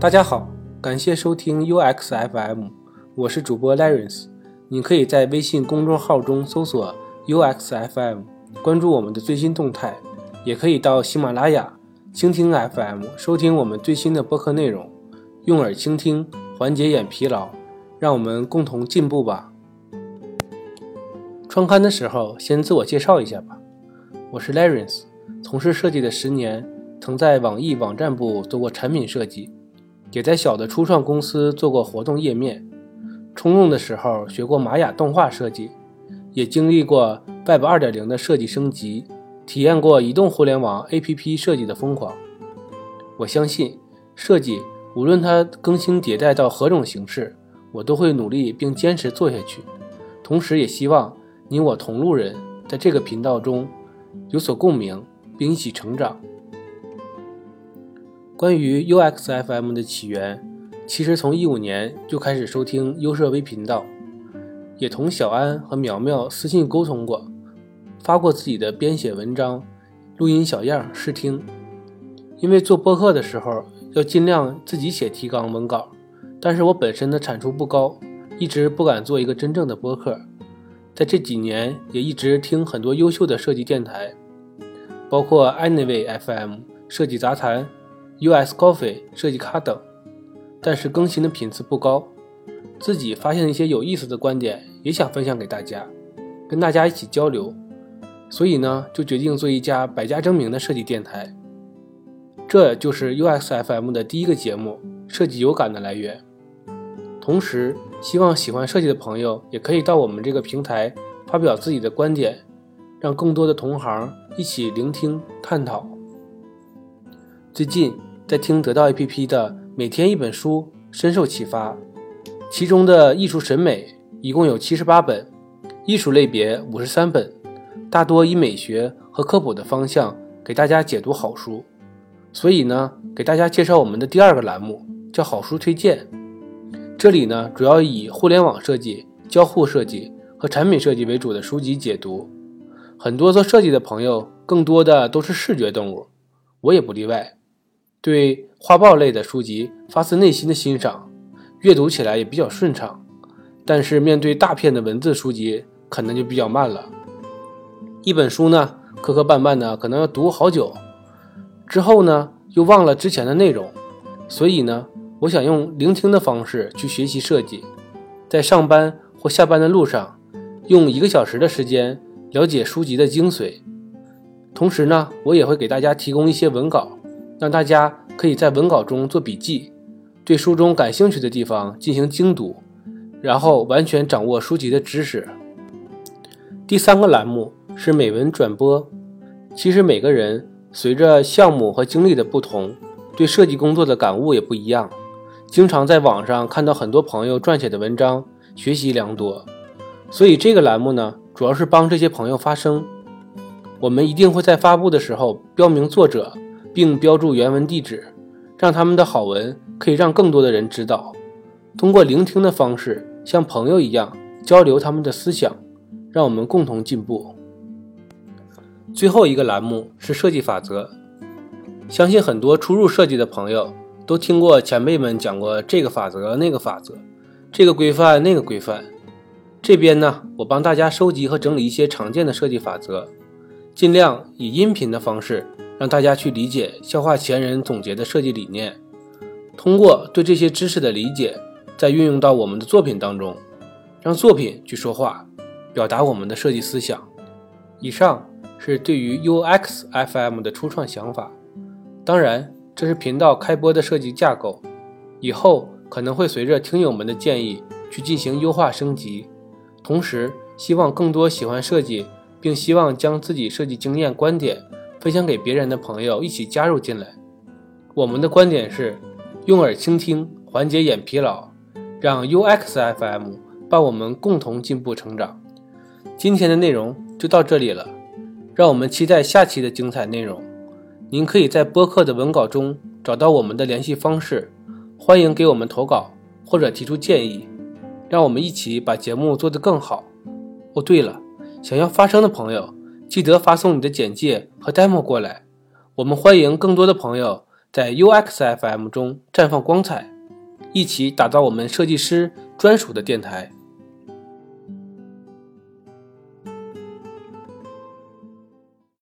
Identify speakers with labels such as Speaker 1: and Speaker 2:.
Speaker 1: 大家好，感谢收听 UXFM，我是主播 Lawrence。你可以在微信公众号中搜索 UXFM，关注我们的最新动态，也可以到喜马拉雅、蜻蜓 FM 收听我们最新的播客内容。用耳倾听，缓解眼疲劳，让我们共同进步吧。创刊的时候，先自我介绍一下吧。我是 Lawrence，从事设计的十年，曾在网易网站部做过产品设计，也在小的初创公司做过活动页面。冲动的时候学过玛雅动画设计，也经历过 Web 2.0的设计升级，体验过移动互联网 APP 设计的疯狂。我相信，设计无论它更新迭代到何种形式，我都会努力并坚持做下去。同时，也希望你我同路人在这个频道中。有所共鸣，并一起成长。关于 UXFM 的起源，其实从一五年就开始收听优设微频道，也同小安和苗苗私信沟通过，发过自己的编写文章、录音小样试听。因为做播客的时候要尽量自己写提纲文稿，但是我本身的产出不高，一直不敢做一个真正的播客。在这几年，也一直听很多优秀的设计电台，包括 Anyway FM、设计杂谈、US Coffee、设计咖等，但是更新的频次不高。自己发现了一些有意思的观点，也想分享给大家，跟大家一起交流。所以呢，就决定做一家百家争鸣的设计电台。这就是 U.S.F.M 的第一个节目《设计有感》的来源。同时，希望喜欢设计的朋友也可以到我们这个平台发表自己的观点，让更多的同行一起聆听探讨。最近在听得到 APP 的每天一本书，深受启发。其中的艺术审美一共有七十八本，艺术类别五十三本，大多以美学和科普的方向给大家解读好书。所以呢，给大家介绍我们的第二个栏目，叫好书推荐。这里呢，主要以互联网设计、交互设计和产品设计为主的书籍解读。很多做设计的朋友，更多的都是视觉动物，我也不例外。对画报类的书籍发自内心的欣赏，阅读起来也比较顺畅。但是面对大片的文字书籍，可能就比较慢了。一本书呢，磕磕绊绊的，可能要读好久，之后呢，又忘了之前的内容。所以呢。我想用聆听的方式去学习设计，在上班或下班的路上，用一个小时的时间了解书籍的精髓。同时呢，我也会给大家提供一些文稿，让大家可以在文稿中做笔记，对书中感兴趣的地方进行精读，然后完全掌握书籍的知识。第三个栏目是美文转播。其实每个人随着项目和经历的不同，对设计工作的感悟也不一样。经常在网上看到很多朋友撰写的文章，学习良多。所以这个栏目呢，主要是帮这些朋友发声。我们一定会在发布的时候标明作者，并标注原文地址，让他们的好文可以让更多的人知道。通过聆听的方式，像朋友一样交流他们的思想，让我们共同进步。最后一个栏目是设计法则，相信很多初入设计的朋友。都听过前辈们讲过这个法则、那个法则，这个规范、那个规范。这边呢，我帮大家收集和整理一些常见的设计法则，尽量以音频的方式让大家去理解、消化前人总结的设计理念。通过对这些知识的理解，再运用到我们的作品当中，让作品去说话，表达我们的设计思想。以上是对于 UXFM 的初创想法，当然。这是频道开播的设计架构，以后可能会随着听友们的建议去进行优化升级。同时，希望更多喜欢设计并希望将自己设计经验观点分享给别人的朋友一起加入进来。我们的观点是：用耳倾听，缓解眼疲劳，让 UXFM 伴我们共同进步成长。今天的内容就到这里了，让我们期待下期的精彩内容。您可以在播客的文稿中找到我们的联系方式，欢迎给我们投稿或者提出建议，让我们一起把节目做得更好。哦，对了，想要发声的朋友，记得发送你的简介和 demo 过来，我们欢迎更多的朋友在 UX FM 中绽放光彩，一起打造我们设计师专属的电台。